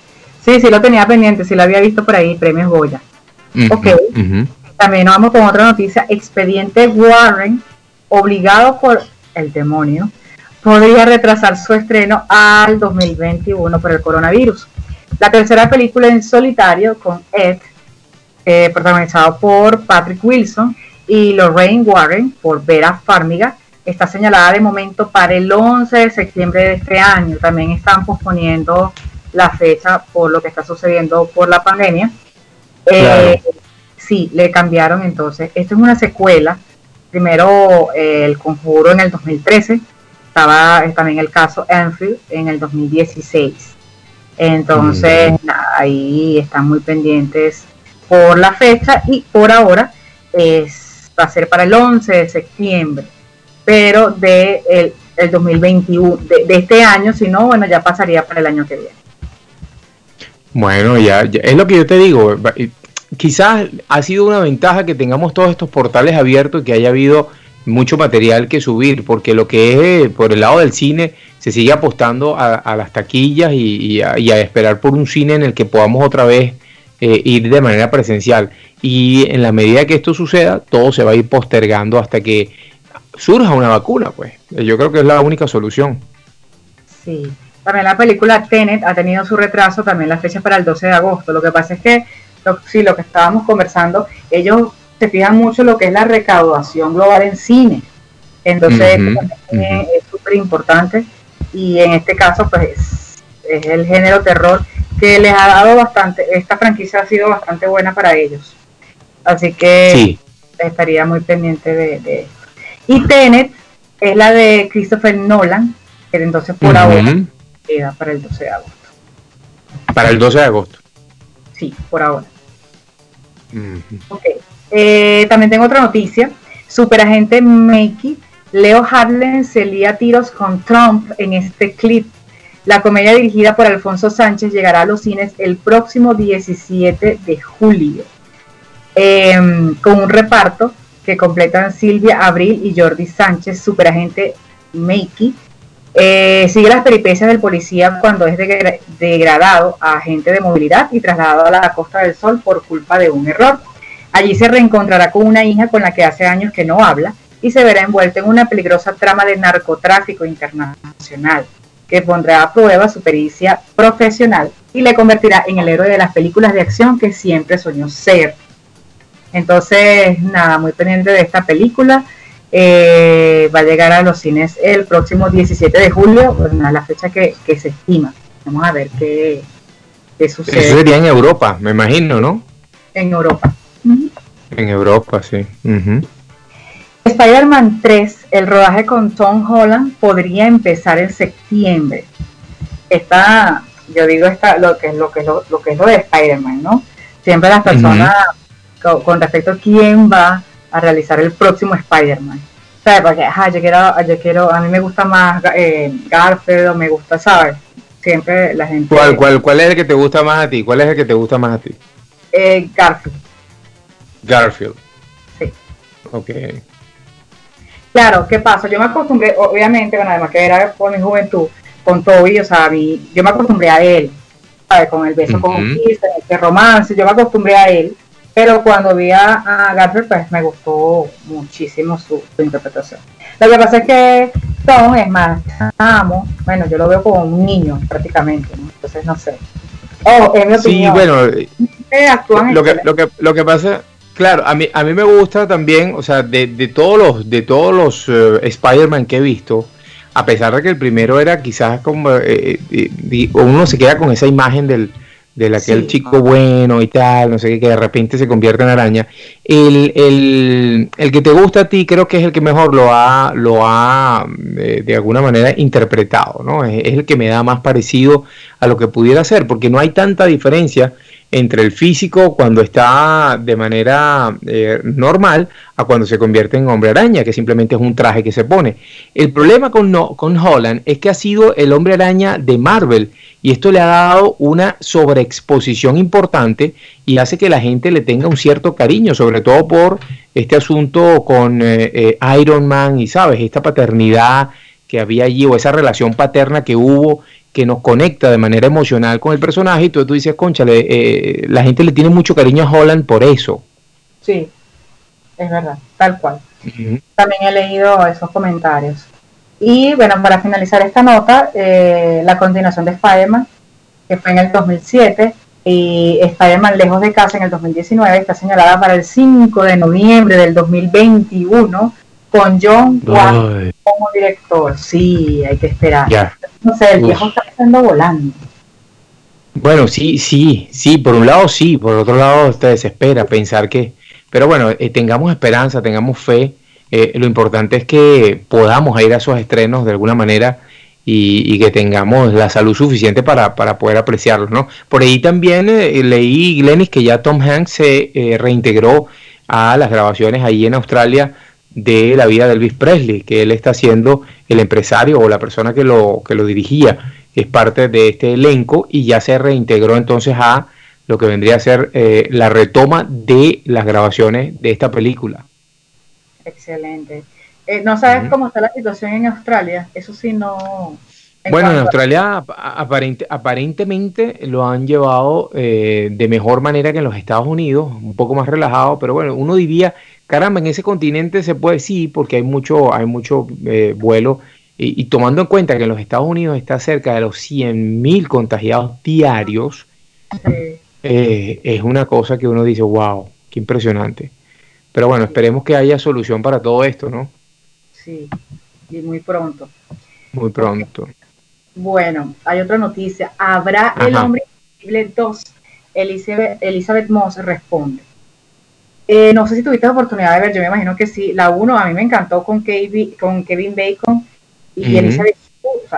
Sí, sí lo tenía pendiente, sí lo había visto por ahí, premios Goya. Ok. También nos vamos con otra noticia. Expediente Warren, obligado por el demonio, podría retrasar su estreno al 2021 por el coronavirus. La tercera película en solitario con Ed, eh, protagonizado por Patrick Wilson y Lorraine Warren por Vera Farmiga, está señalada de momento para el 11 de septiembre de este año. También están posponiendo la fecha por lo que está sucediendo por la pandemia. Eh, Sí, le cambiaron entonces. Esto es una secuela. Primero eh, El Conjuro en el 2013. Estaba eh, también el caso Enfield en el 2016. Entonces, nada, ahí están muy pendientes por la fecha y por ahora es, va a ser para el 11 de septiembre, pero de el, el 2021, de, de este año, si no, bueno, ya pasaría para el año que viene. Bueno, ya, ya- es lo que yo te digo. Quizás ha sido una ventaja que tengamos todos estos portales abiertos y que haya habido mucho material que subir, porque lo que es eh, por el lado del cine se sigue apostando a, las taquillas y, a, y a esperar por un cine en el que podamos otra vez eh, ir de manera presencial. Y en la medida que esto suceda, todo se va a ir postergando hasta que surja una vacuna, pues. Yo creo que es la única solución. Sí. También la película Tenet ha tenido su retraso, también la fecha para el 12 de agosto. Lo que pasa es que, lo, sí, lo que estábamos conversando, ellos se fijan mucho lo que es la recaudación global en cine. Entonces, esto también es- es súper importante. Y en este caso, pues, es el género terror que les ha dado bastante, esta franquicia ha sido bastante buena para ellos. Así que Sí. estaría muy pendiente de, de esto. Y Tenet es la de Christopher Nolan, que entonces por Ujú. ahora queda para el 12 de agosto. Para el 12 de agosto. Sí, por ahora. Ujú. Ok. Eh, también tengo otra noticia. Superagente Makey, Leo Harlan se lía a tiros con Trump en este clip. La comedia dirigida por Alfonso Sánchez llegará a los cines el próximo 17 de julio. Em, con un reparto que completan Silvia Abril y Jordi Sánchez, superagente Makey. Eh, sigue las peripecias del policía cuando es degra- degradado a agente de movilidad y trasladado a la Costa del Sol por culpa de un error. Allí se reencontrará con una hija con la que hace años que no habla y se verá envuelto en una peligrosa trama de narcotráfico internacional que pondrá a prueba su pericia profesional y le convertirá en el héroe de las películas de acción que siempre soñó ser. Entonces, nada, muy pendiente de esta película. Eh, va a llegar a los cines el próximo 17 de julio, la fecha que se estima. Vamos a ver qué, qué sucede Eso sería en Europa, me imagino, ¿no? en Europa. En Europa, sí. Ujú. Spider-Man 3, el rodaje con Tom Holland podría empezar en septiembre. Esta, yo digo esta, lo que es lo que es lo, lo que es lo de Spider-Man, ¿no? Siempre las personas co- con, respecto a quién va a realizar el próximo Spider-Man. ¿Sabes? Porque ajá, yo quiero, yo quiero, a mí me gusta más eh, Garfield o me gusta, ¿sabes? Siempre la gente... ¿Cuál, cuál, ¿Cuál es el que te gusta más a ti? ¿Cuál es el que te gusta más a ti? Eh, Garfield. Garfield. Sí. Ok. Claro, ¿qué pasa? Yo me acostumbré, obviamente, bueno, además que era por mi juventud, con Toby, o sea, yo me acostumbré a él, ¿sabes? Con el beso con un el romance, yo me acostumbré a él, pero cuando vi a, Garfield, pues me gustó muchísimo su, interpretación. Lo que pasa es que Tom es más, amo, bueno, yo lo veo como un niño prácticamente, ¿no? entonces no sé. Oh, es mi opinión. Sí, bueno, lo que, lo, que, lo que pasa Claro, a mí, a mí me gusta también, o sea, de, de todos los, de todos los eh, Spider-Man que he visto, a pesar de que el primero era quizás como eh, eh, uno se queda con esa imagen del, de aquel chico bueno y tal, no sé qué, que de repente se convierte en araña. El, el, el, que te gusta a ti creo que es el que mejor lo ha, lo ha de alguna manera interpretado, ¿no? Es, es, el que me da más parecido a lo que pudiera ser, porque no hay tanta diferencia entre el físico cuando está de manera eh, normal a cuando se convierte en hombre araña, que simplemente es un traje que se pone. El problema con, no, con Holland es que ha sido el hombre araña de Marvel y esto le ha dado una sobreexposición importante y hace que la gente le tenga un cierto cariño, sobre todo por este asunto con eh, eh, Iron Man y, ¿sabes?, esta paternidad que había allí o esa relación paterna que hubo que nos conecta de manera emocional con el personaje y tú, tú dices, concha, eh, la gente le tiene mucho cariño a Holland por eso. Sí, es verdad, tal cual. También he leído esos comentarios. Y bueno, para finalizar esta nota, eh, la continuación de Spider-Man, que fue en el 2007, y Spider-Man Lejos de Casa en el 2019, está señalada para el 5 de noviembre del 2021 con John Watts como director. Sí, hay que esperar. No sé, el viejo está pasando volando. Bueno, sí, sí, sí, por un lado sí, por otro lado te desespera pensar que, pero bueno, eh, tengamos esperanza, tengamos fe, eh, lo importante es que podamos ir a esos estrenos de alguna manera y, que tengamos la salud suficiente para, para poder apreciarlos, ¿no? Por ahí también eh, leí, Glenis, que ya Tom Hanks se reintegró a las grabaciones ahí en Australia de la vida de Elvis Presley, que él está siendo el empresario o la persona que lo, que lo dirigía, es parte de este elenco y ya se reintegró entonces a lo que vendría a ser eh, la retoma de las grabaciones de esta película. Excelente. Eh, ¿No sabes cómo está la situación en Australia? Eso sí no... bueno, en Australia aparentemente lo han llevado eh, de mejor manera que en los Estados Unidos, un poco más relajado, pero bueno, uno diría caramba, en ese continente se puede, sí, porque hay mucho, hay mucho eh, vuelo. Y, tomando en cuenta que en los Estados Unidos está cerca de los 100.000 contagiados diarios, eh, es una cosa que uno dice, wow, qué impresionante. Pero bueno, esperemos que haya solución para todo esto, ¿no? Sí, y muy pronto. Muy pronto. Bueno, hay otra noticia. ¿Habrá el hombre invisible 2? Elizabeth, Elizabeth Moss responde. Eh, no sé si tuviste la oportunidad de ver, yo me imagino que sí. La 1 a mí me encantó con, Kevin, con Kevin Bacon y Elizabeth.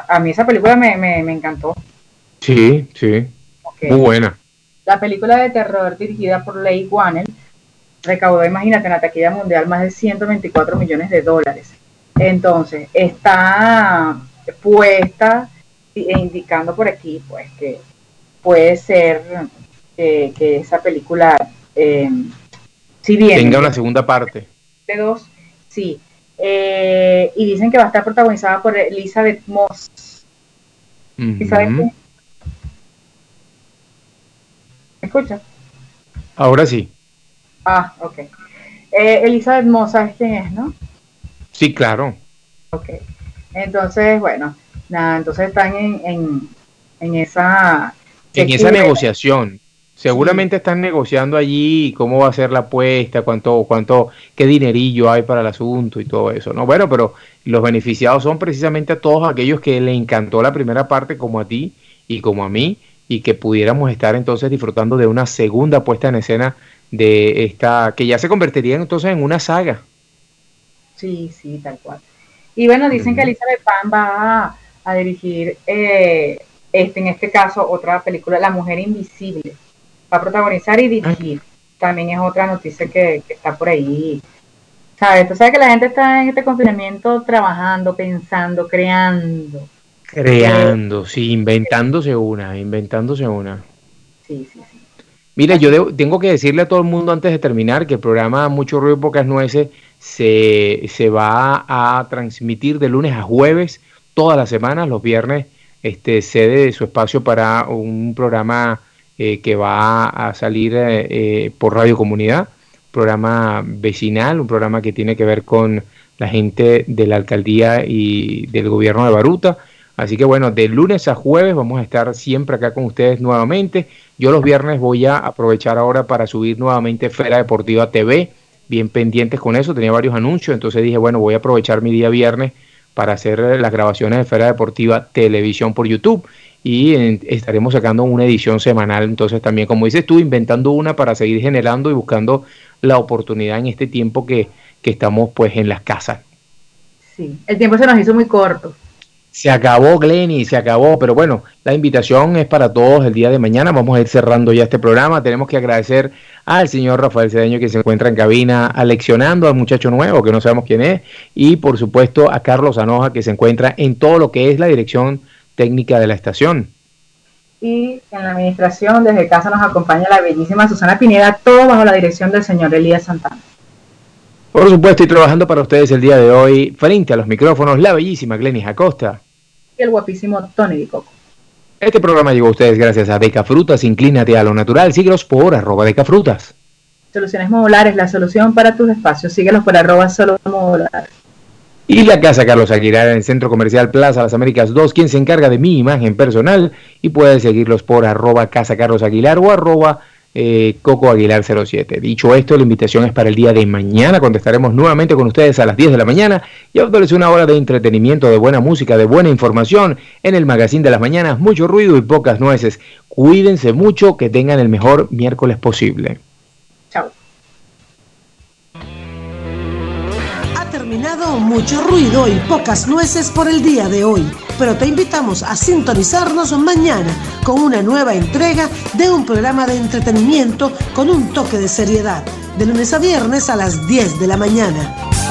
a mí esa película me, me, encantó. Sí, sí. Muy buena. La película de terror dirigida por Leigh Whannell recaudó, imagínate, en la taquilla mundial más de 124 millones de dólares. Entonces, está puesta indicando por aquí, pues, que puede ser eh, que esa película eh, Sí, bien. Tenga una segunda parte. De dos, sí. Eh, y dicen que va a estar protagonizada por Elizabeth Moss. ¿Elizabeth ¿Me escuchas? Ahora sí. Ah, ok. Elizabeth Moss, ¿sabes quién es, no? Sí, claro. Ok. Entonces, bueno, nada, entonces están en, en, en esa... En esa negociación. Seguramente están negociando allí cómo va a ser la apuesta, cuánto, cuánto, qué dinerillo hay para el asunto y todo eso, ¿no? Bueno, pero los beneficiados son precisamente a todos aquellos que le encantó la primera parte, como a ti y como a mí, y que pudiéramos estar entonces disfrutando de una segunda puesta en escena de esta, que ya se convertiría entonces en una saga. Sí, sí, tal cual. Y bueno, dicen que Elizabeth Pan va a, dirigir, eh, este, en este caso, otra película, La Mujer Invisible va a protagonizar y dirigir. También es otra noticia que, está por ahí. ¿Sabes? Tú sabes que la gente está en este confinamiento trabajando, pensando, creando. Creando, sí, inventándose una, inventándose una. Sí, sí, sí. Mira, yo tengo que decirle a todo el mundo antes de terminar que el programa Mucho Ruido y Pocas Nueces se, se va a transmitir de lunes a jueves todas las semanas. Los viernes este, cede su espacio para un programa eh, que va a salir eh, eh, por Radio Comunidad, programa vecinal, un programa que tiene que ver con la gente de la alcaldía y del gobierno de Baruta. Así que bueno, de lunes a jueves vamos a estar siempre acá con ustedes nuevamente. Yo los viernes voy a aprovechar ahora para subir nuevamente Fera Deportiva TV, bien pendientes con eso, tenía varios anuncios, entonces dije, bueno, voy a aprovechar mi día viernes para hacer las grabaciones de Fera Deportiva Televisión por YouTube y estaremos sacando una edición semanal, entonces también, como dices tú, inventando una para seguir generando y buscando la oportunidad en este tiempo que, que estamos pues en las casas. Sí, el tiempo se nos hizo muy corto. Se acabó, Glenny, se acabó, pero bueno, la invitación es para todos el día de mañana. Vamos a ir cerrando ya este programa. Tenemos que agradecer al señor Rafael Cedeño que se encuentra en cabina aleccionando al muchacho nuevo que no sabemos quién es y por supuesto a Carlos Anoja que se encuentra en todo lo que es la dirección técnica de la estación. Y en la administración desde casa nos acompaña la bellísima Susana Pineda, todo bajo la dirección del señor Elías Santana. Por supuesto, y trabajando para ustedes el día de hoy, frente a los micrófonos, la bellísima Glenis Acosta. Y el guapísimo Tony Dicoco. Este programa llegó a ustedes gracias a Deca Frutas. Inclínate a lo natural. Síguelos por arroba Deca Frutas. Soluciones Modulares, la solución para tus espacios. Síguelos por arroba solo modulares. Y la Casa Carlos Aguilar en el Centro Comercial Plaza Las Américas 2, quien se encarga de mi imagen personal. Y puedes seguirlos por arroba Casa Carlos Aguilar o arroba eh, Coco Aguilar 07. Dicho esto, la invitación es para el día de mañana, cuando estaremos nuevamente con ustedes a las 10 de la mañana y dándoles una hora de entretenimiento, de buena música, de buena información en el Magazine de las Mañanas. Mucho ruido y pocas nueces. Cuídense mucho, que tengan el mejor miércoles posible. terminado mucho ruido y pocas nueces por el día de hoy, pero te invitamos a sintonizarnos mañana con una nueva entrega de un programa de entretenimiento con un toque de seriedad, de lunes a viernes a las 10 de la mañana.